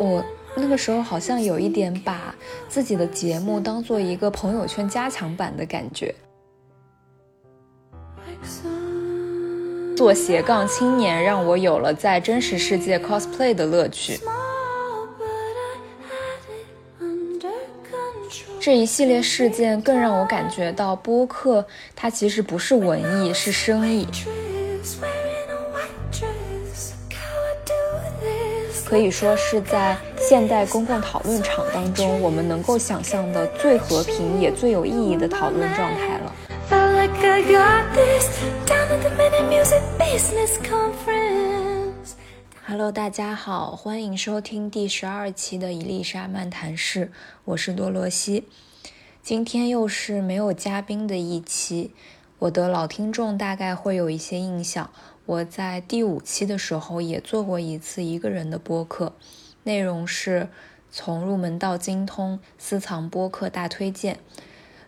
我那个时候好像有一点把自己的节目当做一个朋友圈加强版的感觉。做斜杠青年让我有了在真实世界 cosplay 的乐趣。这一系列事件更让我感觉到播客它其实不是文艺，是生意。可以说是在现代公共讨论场当中，我们能够想象的最和平也最有意义的讨论状态了。Hello，大家好，欢迎收听第十二期的伊丽莎漫谈室，我是多罗西。今天又是没有嘉宾的一期，我的老听众大概会有一些印象。我在第五期的时候也做过一次一个人的播客，内容是从入门到精通私藏播客大推荐。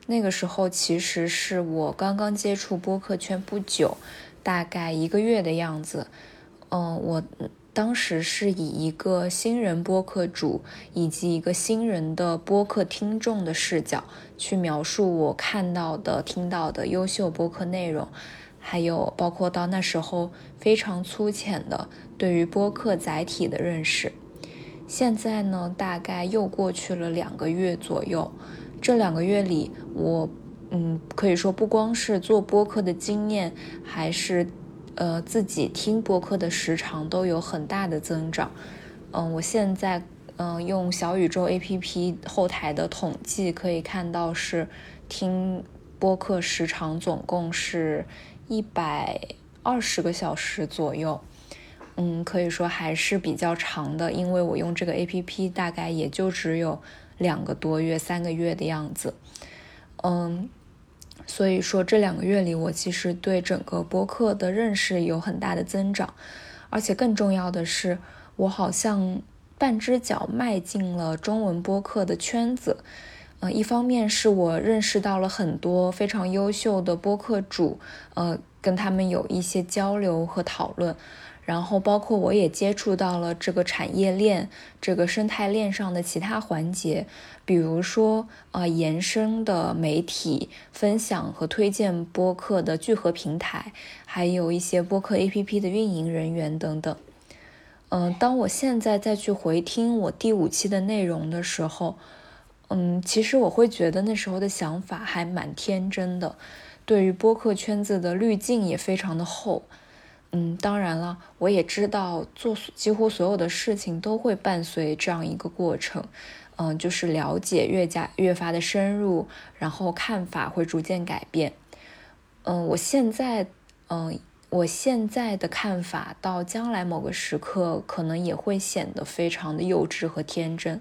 那个时候其实是我刚刚接触播客圈不久，大概一个月的样子。嗯，我当时是以一个新人播客主以及一个新人的播客听众的视角去描述我看到的、听到的优秀播客内容，还有包括到那时候非常粗浅的对于播客载体的认识。现在呢，大概又过去了两个月左右。这两个月里，我嗯可以说不光是做播客的经验，还是呃自己听播客的时长都有很大的增长。嗯，我现在嗯用小宇宙 APP 后台的统计可以看到，是听播客时长总共是一百二十个小时左右。嗯，可以说还是比较长的，因为我用这个 APP 大概也就只有。两个多月、三个月的样子，嗯，所以说这两个月里，我其实对整个播客的认识有很大的增长，而且更重要的是，我好像半只脚迈进了中文播客的圈子。呃，一方面是我认识到了很多非常优秀的播客主，呃，跟他们有一些交流和讨论。然后，包括我也接触到了这个产业链、这个生态链上的其他环节，比如说，呃，延伸的媒体分享和推荐播客的聚合平台，还有一些播客 APP 的运营人员等等。嗯，当我现在再去回听我第五期的内容的时候，嗯，其实我会觉得那时候的想法还蛮天真的，对于播客圈子的滤镜也非常的厚。嗯，当然了，我也知道做几乎所有的事情都会伴随这样一个过程，嗯，就是了解越加越发的深入，然后看法会逐渐改变。嗯，我现在，嗯，我现在的看法到将来某个时刻可能也会显得非常的幼稚和天真。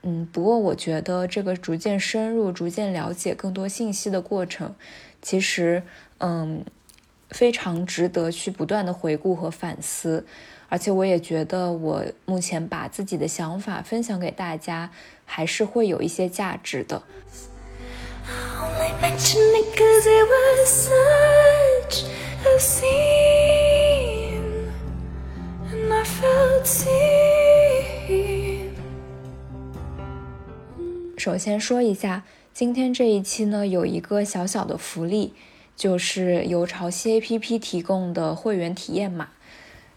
嗯，不过我觉得这个逐渐深入、逐渐了解更多信息的过程，其实，嗯。非常值得去不断的回顾和反思，而且我也觉得我目前把自己的想法分享给大家，还是会有一些价值的。首先说一下，今天这一期呢，有一个小小的福利。就是由潮汐 APP 提供的会员体验码。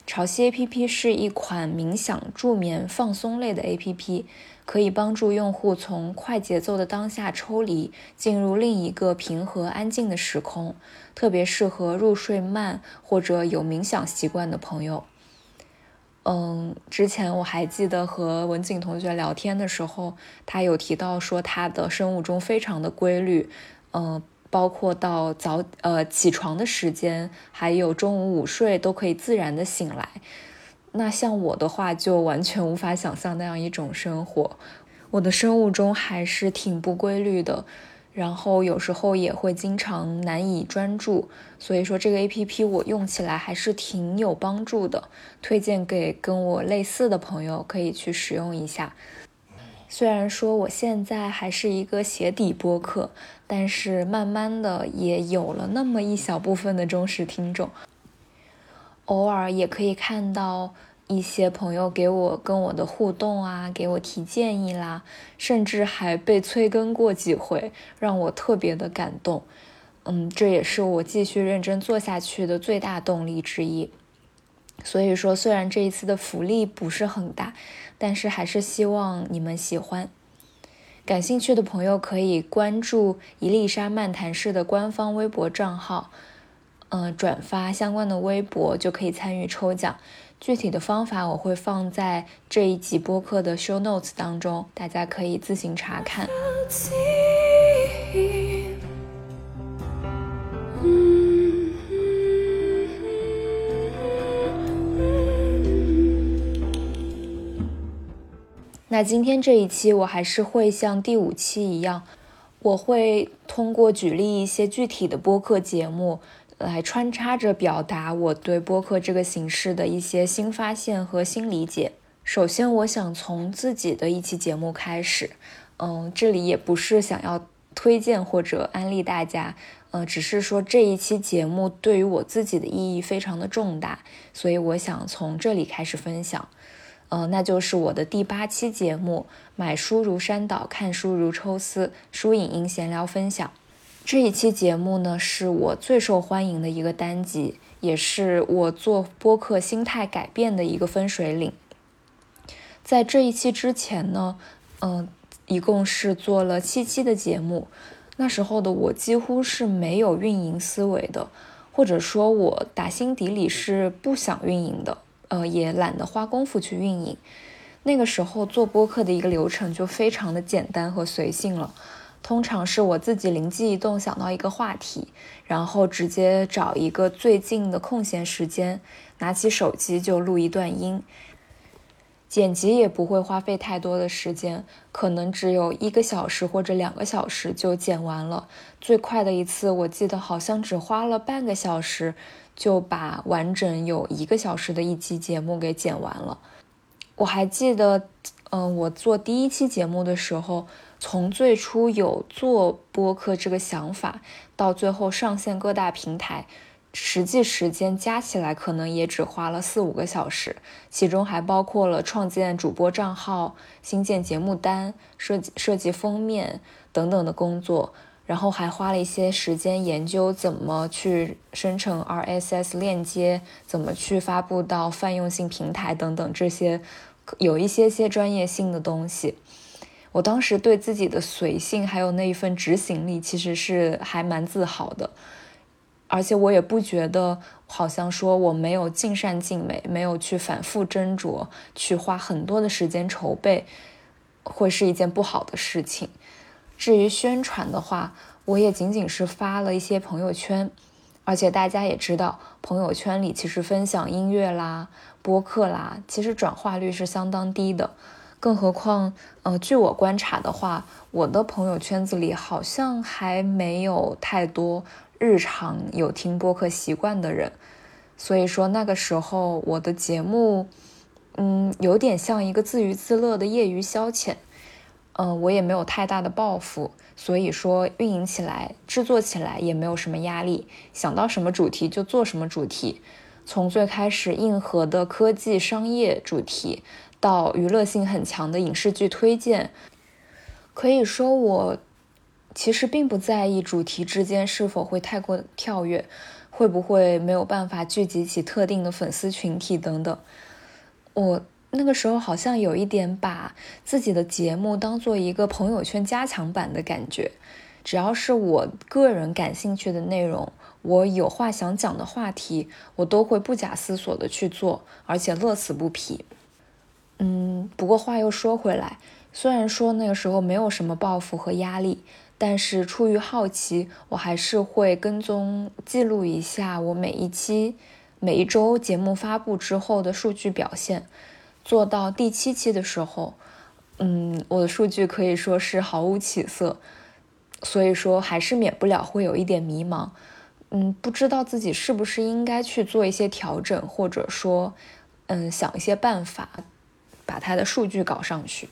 潮汐 APP 是一款冥想助眠放松类的 APP，可以帮助用户从快节奏的当下抽离，进入另一个平和安静的时空，特别适合入睡慢或者有冥想习惯的朋友。嗯，之前我还记得和文景同学聊天的时候，他有提到说他的生物钟非常的规律，嗯。包括到早呃起床的时间，还有中午午睡都可以自然的醒来。那像我的话，就完全无法想象那样一种生活。我的生物钟还是挺不规律的，然后有时候也会经常难以专注。所以说这个 A P P 我用起来还是挺有帮助的，推荐给跟我类似的朋友可以去使用一下。虽然说我现在还是一个鞋底播客，但是慢慢的也有了那么一小部分的忠实听众，偶尔也可以看到一些朋友给我跟我的互动啊，给我提建议啦，甚至还被催更过几回，让我特别的感动。嗯，这也是我继续认真做下去的最大动力之一。所以说，虽然这一次的福利不是很大。但是还是希望你们喜欢。感兴趣的朋友可以关注伊丽莎漫谈室的官方微博账号，嗯，转发相关的微博就可以参与抽奖。具体的方法我会放在这一集播客的 show notes 当中，大家可以自行查看。那今天这一期，我还是会像第五期一样，我会通过举例一些具体的播客节目，来穿插着表达我对播客这个形式的一些新发现和新理解。首先，我想从自己的一期节目开始，嗯，这里也不是想要推荐或者安利大家，呃，只是说这一期节目对于我自己的意义非常的重大，所以我想从这里开始分享。呃，那就是我的第八期节目《买书如山倒，看书如抽丝》，书影音闲聊分享。这一期节目呢，是我最受欢迎的一个单集，也是我做播客心态改变的一个分水岭。在这一期之前呢，嗯，一共是做了七期的节目。那时候的我几乎是没有运营思维的，或者说，我打心底里是不想运营的。呃，也懒得花功夫去运营。那个时候做播客的一个流程就非常的简单和随性了，通常是我自己灵机一动想到一个话题，然后直接找一个最近的空闲时间，拿起手机就录一段音。剪辑也不会花费太多的时间，可能只有一个小时或者两个小时就剪完了。最快的一次，我记得好像只花了半个小时。就把完整有一个小时的一期节目给剪完了。我还记得，嗯，我做第一期节目的时候，从最初有做播客这个想法，到最后上线各大平台，实际时间加起来可能也只花了四五个小时，其中还包括了创建主播账号、新建节目单、设计设计封面等等的工作。然后还花了一些时间研究怎么去生成 RSS 链接，怎么去发布到泛用性平台等等这些有一些些专业性的东西。我当时对自己的随性还有那一份执行力其实是还蛮自豪的，而且我也不觉得好像说我没有尽善尽美，没有去反复斟酌，去花很多的时间筹备，会是一件不好的事情。至于宣传的话，我也仅仅是发了一些朋友圈，而且大家也知道，朋友圈里其实分享音乐啦、播客啦，其实转化率是相当低的。更何况，呃，据我观察的话，我的朋友圈子里好像还没有太多日常有听播客习惯的人。所以说那个时候我的节目，嗯，有点像一个自娱自乐的业余消遣。嗯，我也没有太大的抱负，所以说运营起来、制作起来也没有什么压力，想到什么主题就做什么主题。从最开始硬核的科技商业主题，到娱乐性很强的影视剧推荐，可以说我其实并不在意主题之间是否会太过跳跃，会不会没有办法聚集起特定的粉丝群体等等。我。那个时候好像有一点把自己的节目当做一个朋友圈加强版的感觉，只要是我个人感兴趣的内容，我有话想讲的话题，我都会不假思索的去做，而且乐此不疲。嗯，不过话又说回来，虽然说那个时候没有什么抱负和压力，但是出于好奇，我还是会跟踪记录一下我每一期、每一周节目发布之后的数据表现。做到第七期的时候，嗯，我的数据可以说是毫无起色，所以说还是免不了会有一点迷茫，嗯，不知道自己是不是应该去做一些调整，或者说，嗯，想一些办法把它的数据搞上去。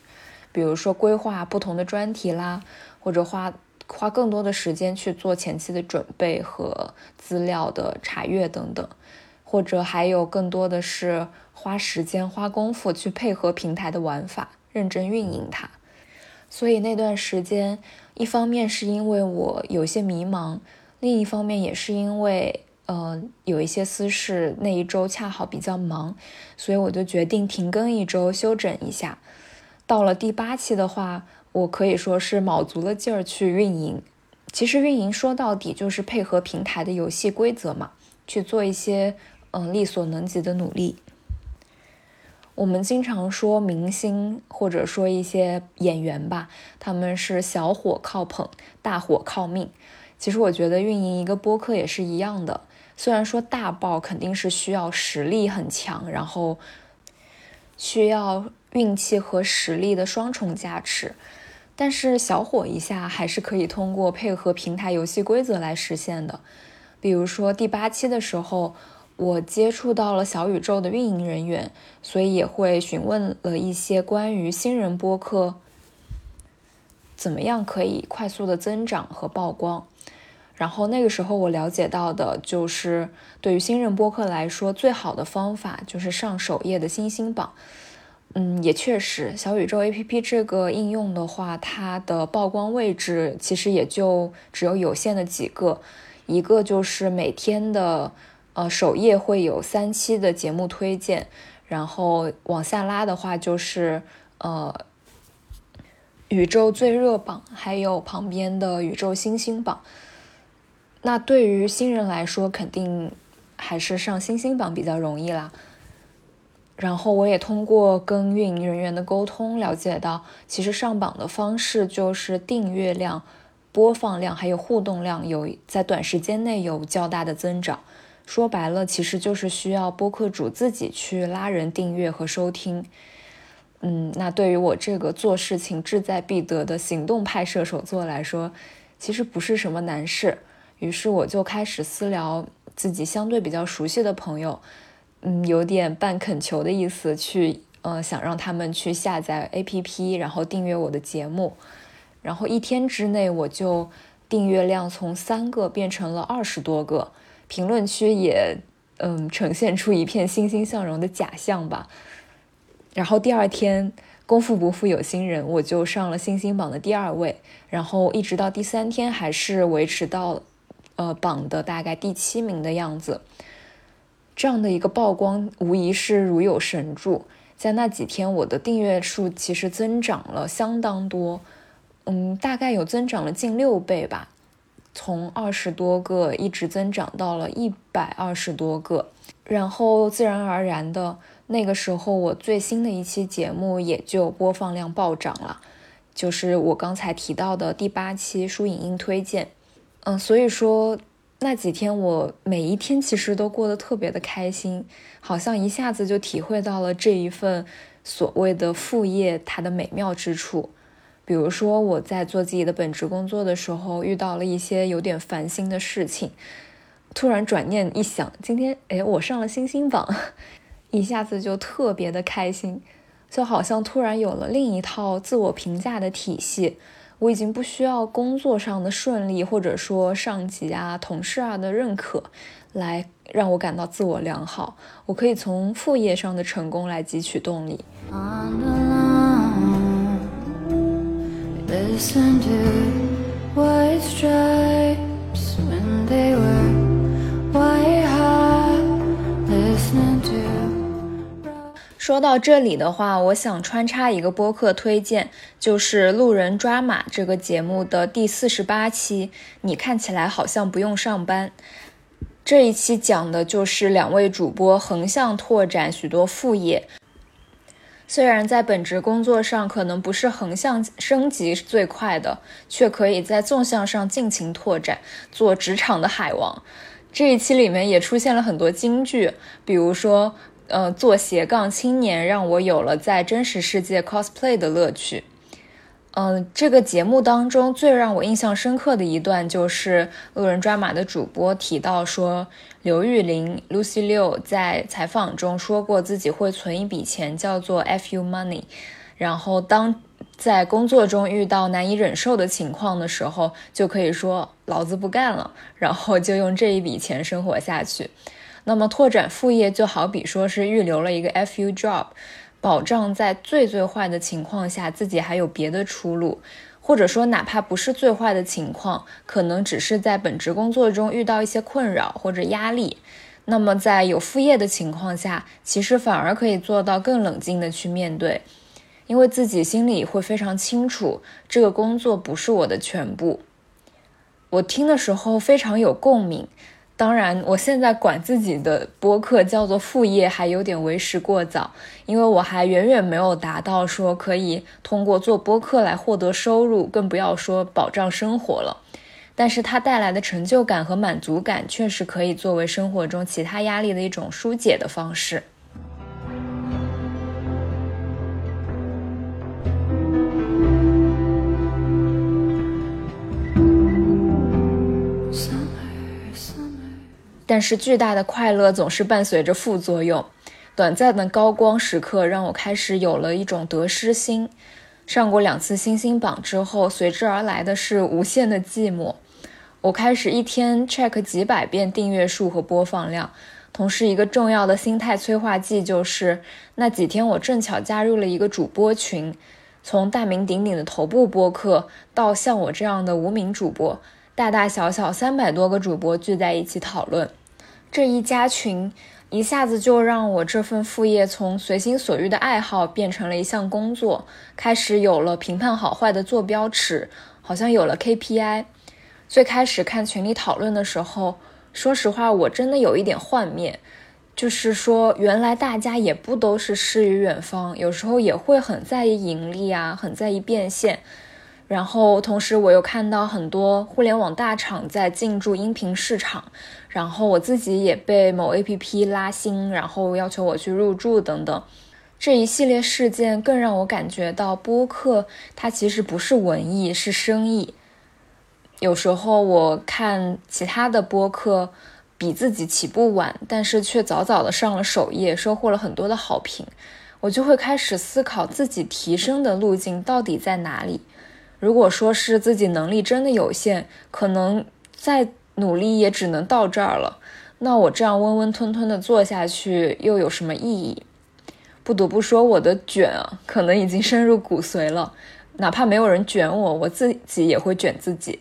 比如说规划不同的专题啦，或者花花更多的时间去做前期的准备和资料的查阅等等，或者还有更多的是花时间花功夫去配合平台的玩法，认真运营它。所以那段时间，一方面是因为我有些迷茫，另一方面也是因为。呃，有一些私事，那一周恰好比较忙，所以我就决定停更一周，休整一下。到了第八期的话，我可以说是卯足了劲儿去运营。其实运营说到底就是配合平台的游戏规则嘛，去做一些嗯力所能及的努力。我们经常说明星或者说一些演员吧，他们是小火靠捧，大火靠命。其实我觉得运营一个播客也是一样的。虽然说大爆肯定是需要实力很强，然后需要运气和实力的双重加持，但是小火一下还是可以通过配合平台游戏规则来实现的。比如说第八期的时候，我接触到了小宇宙的运营人员，所以也会询问了一些关于新人播客怎么样可以快速的增长和曝光。然后那个时候，我了解到的就是，对于新人播客来说，最好的方法就是上首页的星星榜。嗯，也确实，小宇宙 APP 这个应用的话，它的曝光位置其实也就只有有限的几个。一个就是每天的呃首页会有三期的节目推荐，然后往下拉的话就是呃宇宙最热榜，还有旁边的宇宙星星榜。那对于新人来说，肯定还是上星星榜比较容易啦。然后我也通过跟运营人员的沟通了解到，其实上榜的方式就是订阅量、播放量还有互动量有在短时间内有较大的增长。说白了，其实就是需要播客主自己去拉人订阅和收听。嗯，那对于我这个做事情志在必得的行动派射手座来说，其实不是什么难事。于是我就开始私聊自己相对比较熟悉的朋友，嗯，有点半恳求的意思，去呃想让他们去下载 APP，然后订阅我的节目。然后一天之内，我就订阅量从三个变成了二十多个，评论区也嗯呈现出一片欣欣向荣的假象吧。然后第二天，功夫不负有心人，我就上了星星榜的第二位，然后一直到第三天还是维持到。呃，榜的大概第七名的样子，这样的一个曝光无疑是如有神助。在那几天，我的订阅数其实增长了相当多，嗯，大概有增长了近六倍吧，从二十多个一直增长到了一百二十多个。然后自然而然的，那个时候我最新的一期节目也就播放量暴涨了，就是我刚才提到的第八期书影音推荐。嗯，所以说那几天我每一天其实都过得特别的开心，好像一下子就体会到了这一份所谓的副业它的美妙之处。比如说我在做自己的本职工作的时候，遇到了一些有点烦心的事情，突然转念一想，今天哎我上了星星榜，一下子就特别的开心，就好像突然有了另一套自我评价的体系。我已经不需要工作上的顺利，或者说上级啊、同事啊的认可，来让我感到自我良好。我可以从副业上的成功来汲取动力。说到这里的话，我想穿插一个播客推荐，就是《路人抓马》这个节目的第四十八期。你看起来好像不用上班。这一期讲的就是两位主播横向拓展许多副业，虽然在本职工作上可能不是横向升级最快的，却可以在纵向上尽情拓展，做职场的海王。这一期里面也出现了很多金句，比如说。呃，做斜杠青年让我有了在真实世界 cosplay 的乐趣。嗯，这个节目当中最让我印象深刻的一段就是恶人抓马的主播提到说，刘玉玲 Lucy Liu 在采访中说过自己会存一笔钱叫做 FU Money，然后当在工作中遇到难以忍受的情况的时候，就可以说老子不干了，然后就用这一笔钱生活下去。那么拓展副业就好比说是预留了一个 FU job，保障在最最坏的情况下自己还有别的出路，或者说哪怕不是最坏的情况，可能只是在本职工作中遇到一些困扰或者压力。那么在有副业的情况下，其实反而可以做到更冷静的去面对。因为自己心里会非常清楚，这个工作不是我的全部。我听的时候非常有共鸣。当然，我现在管自己的播客叫做副业，还有点为时过早，因为我还远远没有达到说可以通过做播客来获得收入，更不要说保障生活了。但是它带来的成就感和满足感，确实可以作为生活中其他压力的一种疏解的方式。但是巨大的快乐总是伴随着副作用，短暂的高光时刻让我开始有了一种得失心。上过两次星星榜之后，随之而来的是无限的寂寞。我开始一天 check 几百遍订阅数和播放量，同时一个重要的心态催化剂就是那几天我正巧加入了一个主播群，从大名鼎鼎的头部播客到像我这样的无名主播。大大小小三百多个主播聚在一起讨论，这一加群一下子就让我这份副业从随心所欲的爱好变成了一项工作，开始有了评判好坏的坐标尺，好像有了 KPI。最开始看群里讨论的时候，说实话，我真的有一点幻灭，就是说原来大家也不都是诗与远方，有时候也会很在意盈利啊，很在意变现。然后，同时我又看到很多互联网大厂在进驻音频市场，然后我自己也被某 APP 拉新，然后要求我去入驻等等，这一系列事件更让我感觉到播客它其实不是文艺，是生意。有时候我看其他的播客比自己起步晚，但是却早早的上了首页，收获了很多的好评，我就会开始思考自己提升的路径到底在哪里。如果说是自己能力真的有限，可能再努力也只能到这儿了。那我这样温温吞吞的做下去又有什么意义？不得不说，我的卷啊，可能已经深入骨髓了。哪怕没有人卷我，我自己也会卷自己。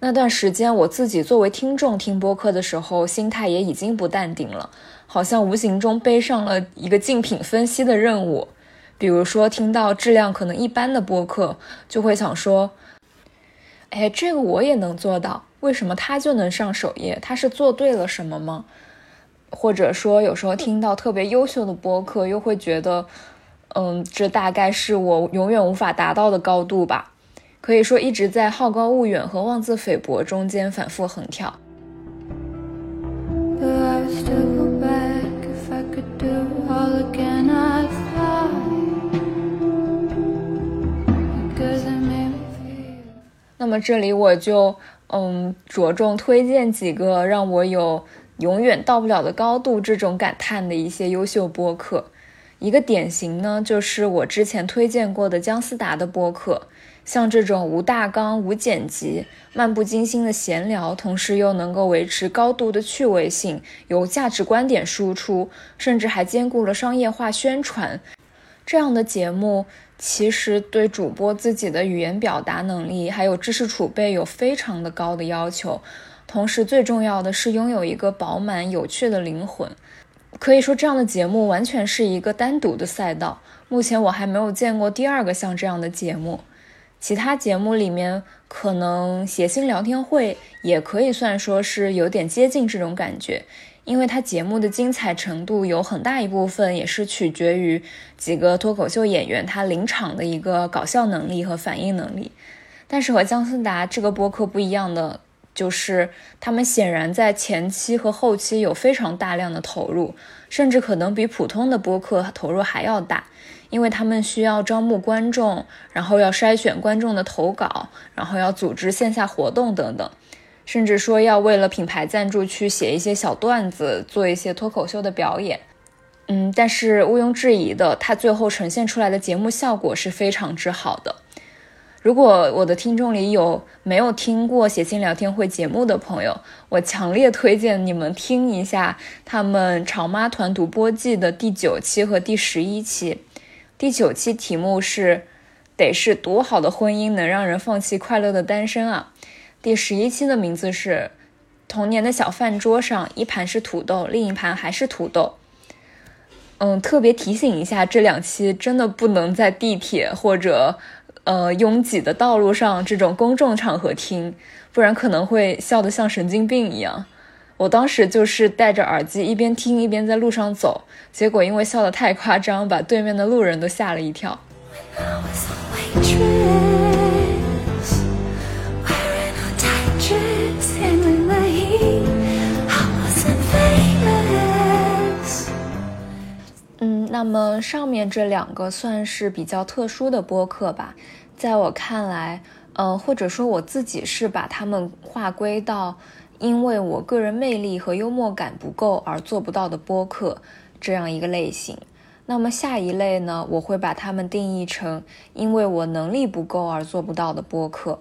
那段时间，我自己作为听众听播客的时候，心态也已经不淡定了，好像无形中背上了一个竞品分析的任务。比如说，听到质量可能一般的播客，就会想说：“哎，这个我也能做到，为什么他就能上首页？他是做对了什么吗？”或者说，有时候听到特别优秀的播客，又会觉得：“嗯，这大概是我永远无法达到的高度吧。”可以说，一直在好高骛远和妄自菲薄中间反复横跳。这里我就嗯着重推荐几个让我有永远到不了的高度这种感叹的一些优秀播客。一个典型呢，就是我之前推荐过的姜思达的播客。像这种无大纲、无剪辑、漫不经心的闲聊，同时又能够维持高度的趣味性，有价值观点输出，甚至还兼顾了商业化宣传，这样的节目。其实对主播自己的语言表达能力还有知识储备有非常的高的要求，同时最重要的是拥有一个饱满有趣的灵魂。可以说这样的节目完全是一个单独的赛道。目前我还没有见过第二个像这样的节目。其他节目里面，可能谐星聊天会也可以算说是有点接近这种感觉。因为它节目的精彩程度有很大一部分也是取决于几个脱口秀演员他临场的一个搞笑能力和反应能力，但是和姜思达这个播客不一样的就是，他们显然在前期和后期有非常大量的投入，甚至可能比普通的播客投入还要大，因为他们需要招募观众，然后要筛选观众的投稿，然后要组织线下活动等等。甚至说要为了品牌赞助去写一些小段子，做一些脱口秀的表演。嗯，但是毋庸置疑的，它最后呈现出来的节目效果是非常之好的。如果我的听众里有没有听过写信聊天会节目的朋友，我强烈推荐你们听一下他们潮妈团读播季的第九期和第十一期。第九期题目是“得是多好的婚姻能让人放弃快乐的单身啊”，第十一期的名字是“童年的小饭桌上，一盘是土豆，另一盘还是土豆”。嗯，特别提醒一下，这两期真的不能在地铁或者。呃，拥挤的道路上这种公众场合听，不然可能会笑得像神经病一样。我当时就是戴着耳机一边听一边在路上走，结果因为笑得太夸张，把对面的路人都吓了一跳。那么上面这两个算是比较特殊的播客吧，在我看来，呃，或者说我自己是把它们划归到因为我个人魅力和幽默感不够而做不到的播客这样一个类型。那么下一类呢，我会把它们定义成因为我能力不够而做不到的播客。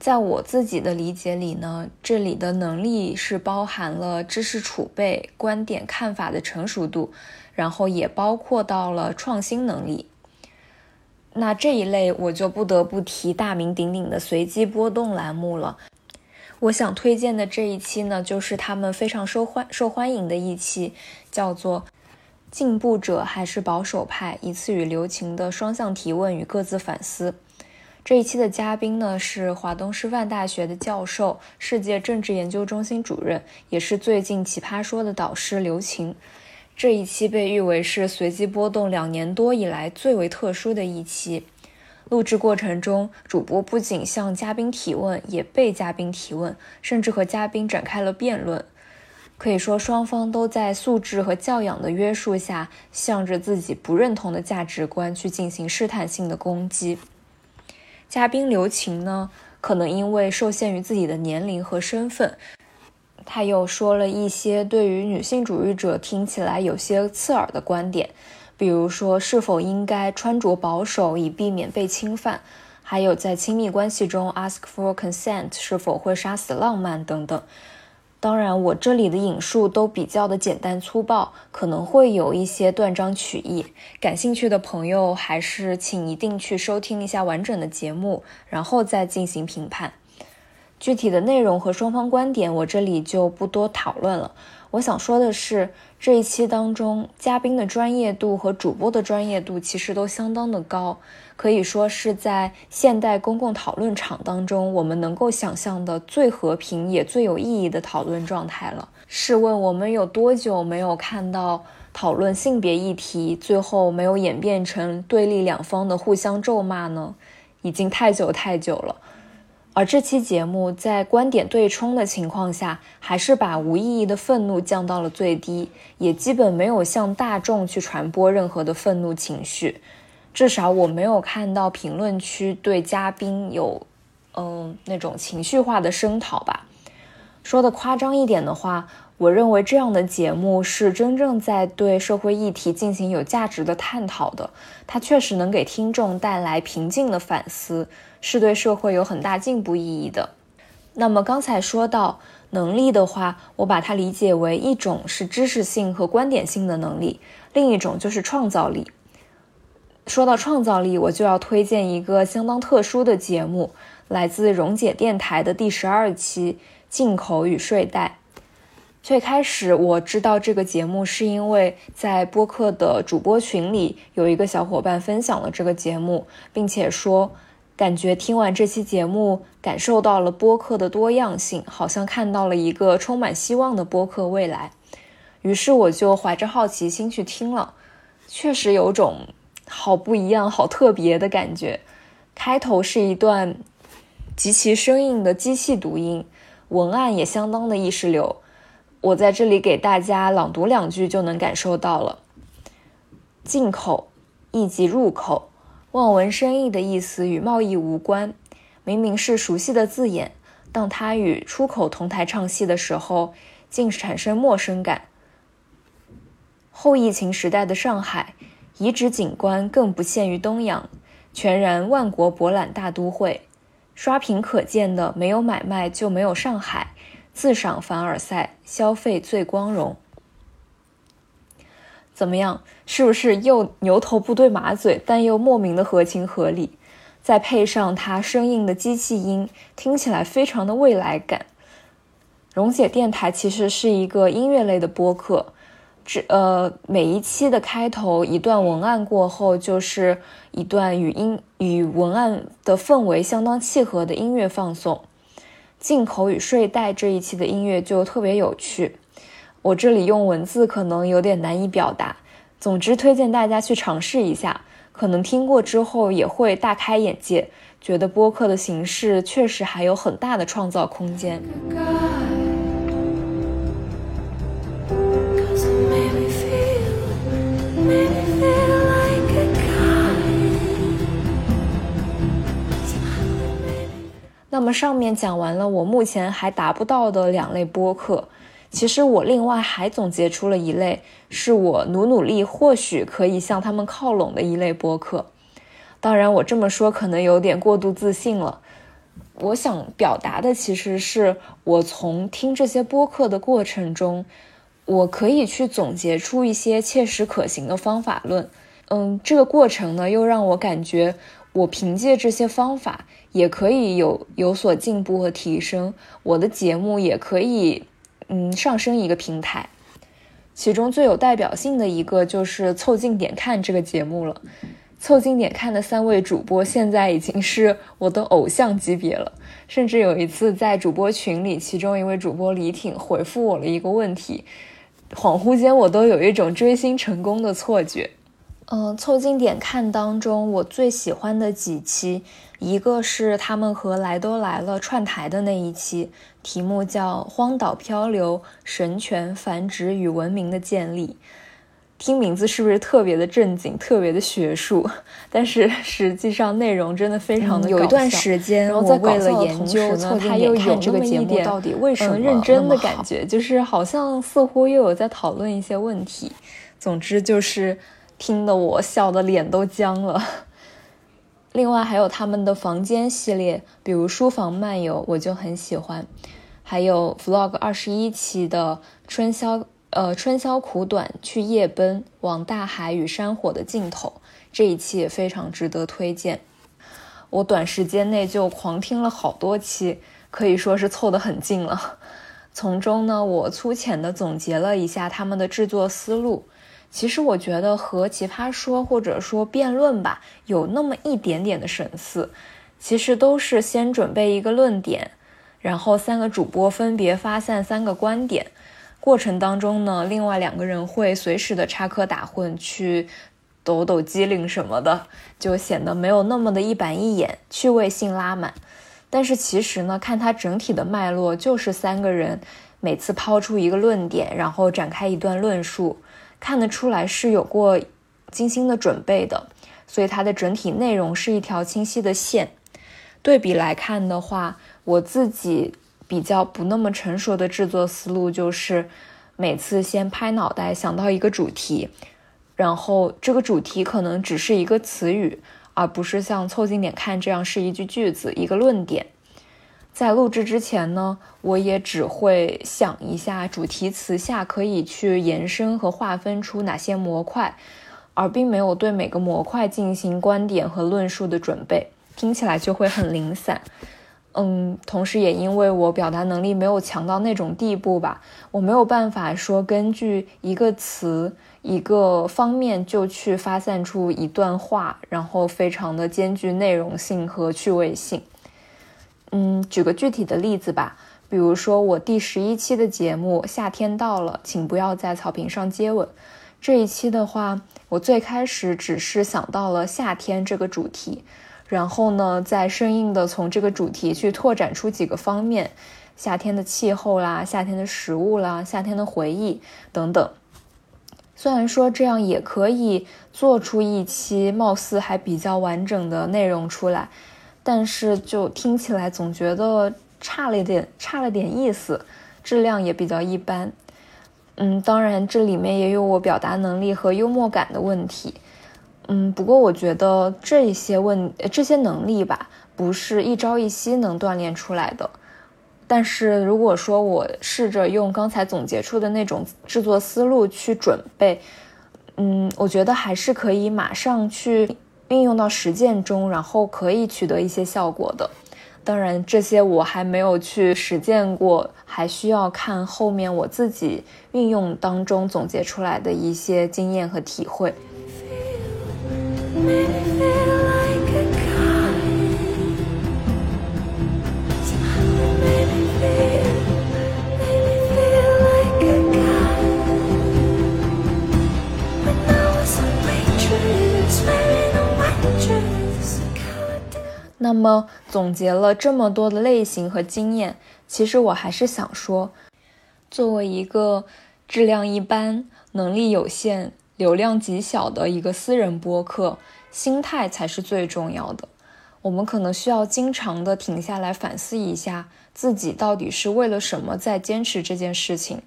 在我自己的理解里呢，这里的能力是包含了知识储备、观点看法的成熟度。然后也包括到了创新能力，那这一类我就不得不提大名鼎鼎的随机波动栏目了。我想推荐的这一期呢，就是他们非常受欢受欢迎的一期，叫做“进步者还是保守派？一次与刘擎的双向提问与各自反思”。这一期的嘉宾呢是华东师范大学的教授、世界政治研究中心主任，也是最近奇葩说的导师刘擎。这一期被誉为是随机波动两年多以来最为特殊的一期。录制过程中，主播不仅向嘉宾提问，也被嘉宾提问，甚至和嘉宾展开了辩论。可以说，双方都在素质和教养的约束下，向着自己不认同的价值观去进行试探性的攻击。嘉宾刘晴呢，可能因为受限于自己的年龄和身份。他又说了一些对于女性主义者听起来有些刺耳的观点，比如说是否应该穿着保守以避免被侵犯，还有在亲密关系中 ask for consent 是否会杀死浪漫等等。当然，我这里的引述都比较的简单粗暴，可能会有一些断章取义。感兴趣的朋友还是请一定去收听一下完整的节目，然后再进行评判。具体的内容和双方观点，我这里就不多讨论了。我想说的是，这一期当中，嘉宾的专业度和主播的专业度其实都相当的高，可以说是在现代公共讨论场当中，我们能够想象的最和平也最有意义的讨论状态了。试问，我们有多久没有看到讨论性别议题，最后没有演变成对立两方的互相咒骂呢？已经太久太久了。而这期节目在观点对冲的情况下，还是把无意义的愤怒降到了最低，也基本没有向大众去传播任何的愤怒情绪。至少我没有看到评论区对嘉宾有，嗯，那种情绪化的声讨吧。说的夸张一点的话，我认为这样的节目是真正在对社会议题进行有价值的探讨的，它确实能给听众带来平静的反思。是对社会有很大进步意义的。那么刚才说到能力的话，我把它理解为一种是知识性和观点性的能力，另一种就是创造力。说到创造力，我就要推荐一个相当特殊的节目，来自溶解电台的第十二期《进口与睡袋》。最开始我知道这个节目，是因为在播客的主播群里有一个小伙伴分享了这个节目，并且说。感觉听完这期节目，感受到了播客的多样性，好像看到了一个充满希望的播客未来。于是我就怀着好奇心去听了，确实有种好不一样、好特别的感觉。开头是一段极其生硬的机器读音，文案也相当的意识流。我在这里给大家朗读两句，就能感受到了。进口，意即入口。望文生义的意思与贸易无关，明明是熟悉的字眼，当它与出口同台唱戏的时候，竟产生陌生感。后疫情时代的上海，遗址景观更不限于东洋，全然万国博览大都会。刷屏可见的，没有买卖就没有上海，自赏凡尔赛，消费最光荣。怎么样？是不是又牛头不对马嘴，但又莫名的合情合理？再配上它生硬的机器音，听起来非常的未来感。溶解电台其实是一个音乐类的播客，这呃每一期的开头一段文案过后，就是一段与音与文案的氛围相当契合的音乐放送。进口与睡袋这一期的音乐就特别有趣。我这里用文字可能有点难以表达，总之推荐大家去尝试一下，可能听过之后也会大开眼界，觉得播客的形式确实还有很大的创造空间。那么上面讲完了我目前还达不到的两类播客。其实我另外还总结出了一类，是我努努力或许可以向他们靠拢的一类播客。当然，我这么说可能有点过度自信了。我想表达的其实是我从听这些播客的过程中，我可以去总结出一些切实可行的方法论。嗯，这个过程呢，又让我感觉我凭借这些方法也可以有有所进步和提升，我的节目也可以。嗯，上升一个平台，其中最有代表性的一个就是《凑近点看》这个节目了。《凑近点看》的三位主播现在已经是我的偶像级别了，甚至有一次在主播群里，其中一位主播李挺回复我了一个问题，恍惚间我都有一种追星成功的错觉。嗯，凑近点看当中，我最喜欢的几期，一个是他们和来都来了串台的那一期，题目叫《荒岛漂流：神权繁殖与文明的建立》。听名字是不是特别的正经，特别的学术？但是实际上内容真的非常的有一段时间，然后在为了研究凑近点看这个节目到底为什么认真的感觉，就是好像似乎又有在讨论一些问题。总之就是。听得我笑的脸都僵了。另外还有他们的房间系列，比如书房漫游，我就很喜欢。还有 vlog 二十一期的春宵，呃，春宵苦短，去夜奔，往大海与山火的尽头，这一期也非常值得推荐。我短时间内就狂听了好多期，可以说是凑得很近了。从中呢，我粗浅的总结了一下他们的制作思路。其实我觉得和奇葩说或者说辩论吧，有那么一点点的神似。其实都是先准备一个论点，然后三个主播分别发散三个观点，过程当中呢，另外两个人会随时的插科打诨，去抖抖机灵什么的，就显得没有那么的一板一眼，趣味性拉满。但是其实呢，看它整体的脉络，就是三个人每次抛出一个论点，然后展开一段论述。看得出来是有过精心的准备的，所以它的整体内容是一条清晰的线。对比来看的话，我自己比较不那么成熟的制作思路就是，每次先拍脑袋想到一个主题，然后这个主题可能只是一个词语，而不是像凑近点看这样是一句句子、一个论点。在录制之前呢，我也只会想一下主题词下可以去延伸和划分出哪些模块，而并没有对每个模块进行观点和论述的准备，听起来就会很零散。嗯，同时也因为我表达能力没有强到那种地步吧，我没有办法说根据一个词一个方面就去发散出一段话，然后非常的兼具内容性和趣味性。嗯，举个具体的例子吧，比如说我第十一期的节目《夏天到了，请不要在草坪上接吻》这一期的话，我最开始只是想到了夏天这个主题，然后呢，再生硬的从这个主题去拓展出几个方面，夏天的气候啦，夏天的食物啦，夏天的回忆等等。虽然说这样也可以做出一期貌似还比较完整的内容出来。但是就听起来总觉得差了一点，差了点意思，质量也比较一般。嗯，当然这里面也有我表达能力和幽默感的问题。嗯，不过我觉得这些问这些能力吧，不是一朝一夕能锻炼出来的。但是如果说我试着用刚才总结出的那种制作思路去准备，嗯，我觉得还是可以马上去运用到实践中，然后可以取得一些效果的。当然，这些我还没有去实践过，还需要看后面我自己运用当中总结出来的一些经验和体会。那么总结了这么多的类型和经验，其实我还是想说，作为一个质量一般、能力有限、流量极小的一个私人播客，心态才是最重要的。我们可能需要经常的停下来反思一下，自己到底是为了什么在坚持这件事情？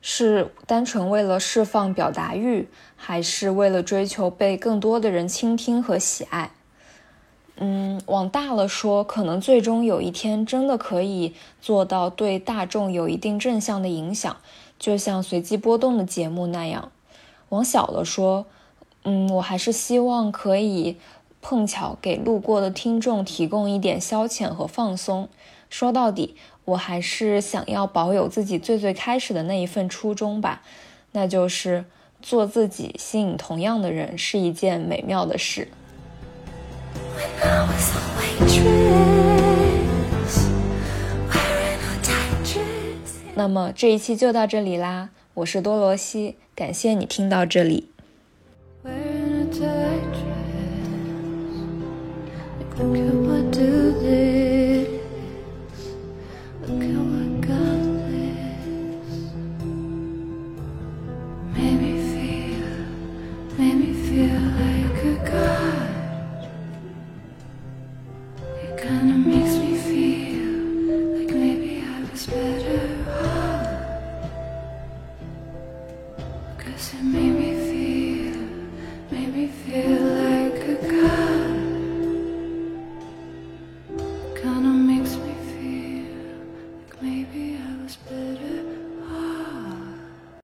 是单纯为了释放表达欲，还是为了追求被更多的人倾听和喜爱？嗯，往大了说，可能最终有一天真的可以做到对大众有一定正向的影响，就像随机波动的节目那样。往小了说，嗯，我还是希望可以碰巧给路过的听众提供一点消遣和放松。说到底，我还是想要保有自己最最开始的那一份初衷吧，那就是做自己，吸引同样的人是一件美妙的事。那么这一期就到这里啦，我是多罗西，感谢你听到这里。to me